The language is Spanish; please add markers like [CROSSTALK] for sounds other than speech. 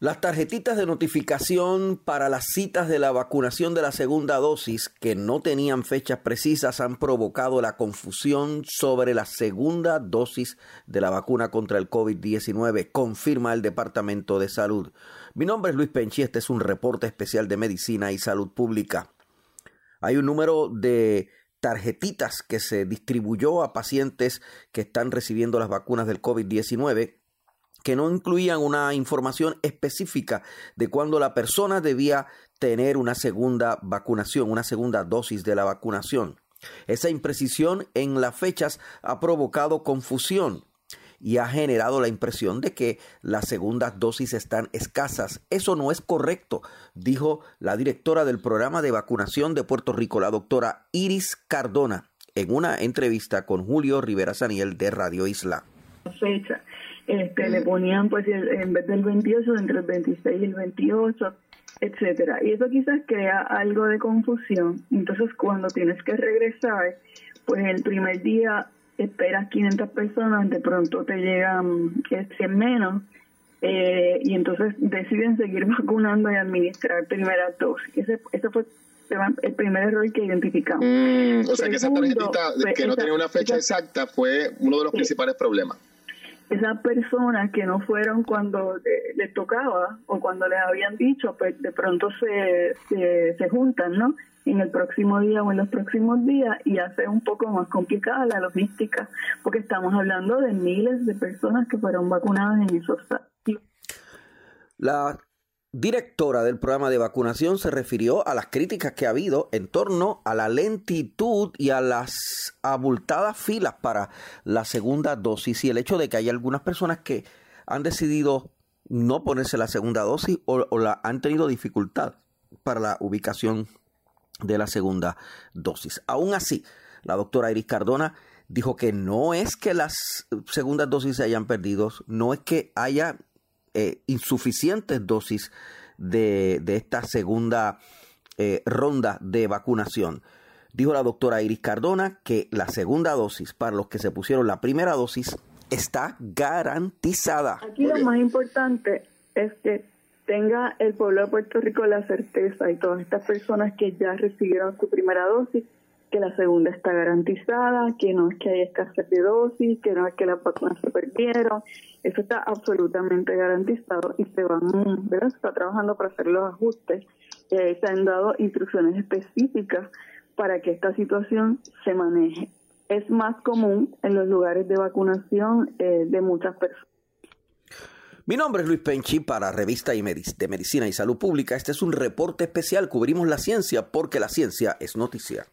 Las tarjetitas de notificación para las citas de la vacunación de la segunda dosis que no tenían fechas precisas han provocado la confusión sobre la segunda dosis de la vacuna contra el COVID-19, confirma el Departamento de Salud. Mi nombre es Luis Penchi, este es un reporte especial de Medicina y Salud Pública. Hay un número de tarjetitas que se distribuyó a pacientes que están recibiendo las vacunas del COVID-19 que no incluían una información específica de cuándo la persona debía tener una segunda vacunación, una segunda dosis de la vacunación. Esa imprecisión en las fechas ha provocado confusión y ha generado la impresión de que las segundas dosis están escasas. Eso no es correcto, dijo la directora del programa de vacunación de Puerto Rico, la doctora Iris Cardona, en una entrevista con Julio Rivera Saniel de Radio Isla. Fecha este, le ponían pues en vez del 28 entre el 26 y el 28 etcétera. Y eso quizás crea algo de confusión. Entonces cuando tienes que regresar pues el primer día esperas 500 personas de pronto te llegan 100 este, menos eh, y entonces deciden seguir [LAUGHS] vacunando y administrar primera dosis. Ese, ese fue el primer error que identificamos. Mm, o sea que esa tarjetita que no tenía una fecha exacta fue uno de los principales problemas esas personas que no fueron cuando les tocaba o cuando les habían dicho, pues de pronto se, se, juntan, ¿no? En el próximo día o en los próximos días y hace un poco más complicada la logística, porque estamos hablando de miles de personas que fueron vacunadas en esos La directora del programa de vacunación se refirió a las críticas que ha habido en torno a la lentitud y a las abultadas filas para la segunda dosis y el hecho de que hay algunas personas que han decidido no ponerse la segunda dosis o, han tenido dificultad para la ubicación de la segunda dosis. Aún así, la doctora Iris Cardona dijo que no es que las segundas dosis se hayan perdido, no es que haya eh, insuficientes dosis de, esta segunda eh, ronda de vacunación. Dijo la doctora Iris Cardona que la segunda dosis para los que se pusieron la primera dosis está garantizada. Aquí lo más importante es que tenga el pueblo de Puerto Rico la certeza y todas estas personas que ya recibieron su primera dosis que la segunda está garantizada, que no es que haya escasez de dosis, que no es que las vacunas se perdieron, eso está absolutamente garantizado y se van, ¿verdad? Se está trabajando para hacer los ajustes. Se han dado instrucciones específicas para que esta situación se maneje. Es más común en los lugares de vacunación eh, de muchas personas. Mi nombre es Luis Penchi para Revista de Medicina y Salud Pública. Este es un reporte especial. Cubrimos la ciencia porque la ciencia es noticia.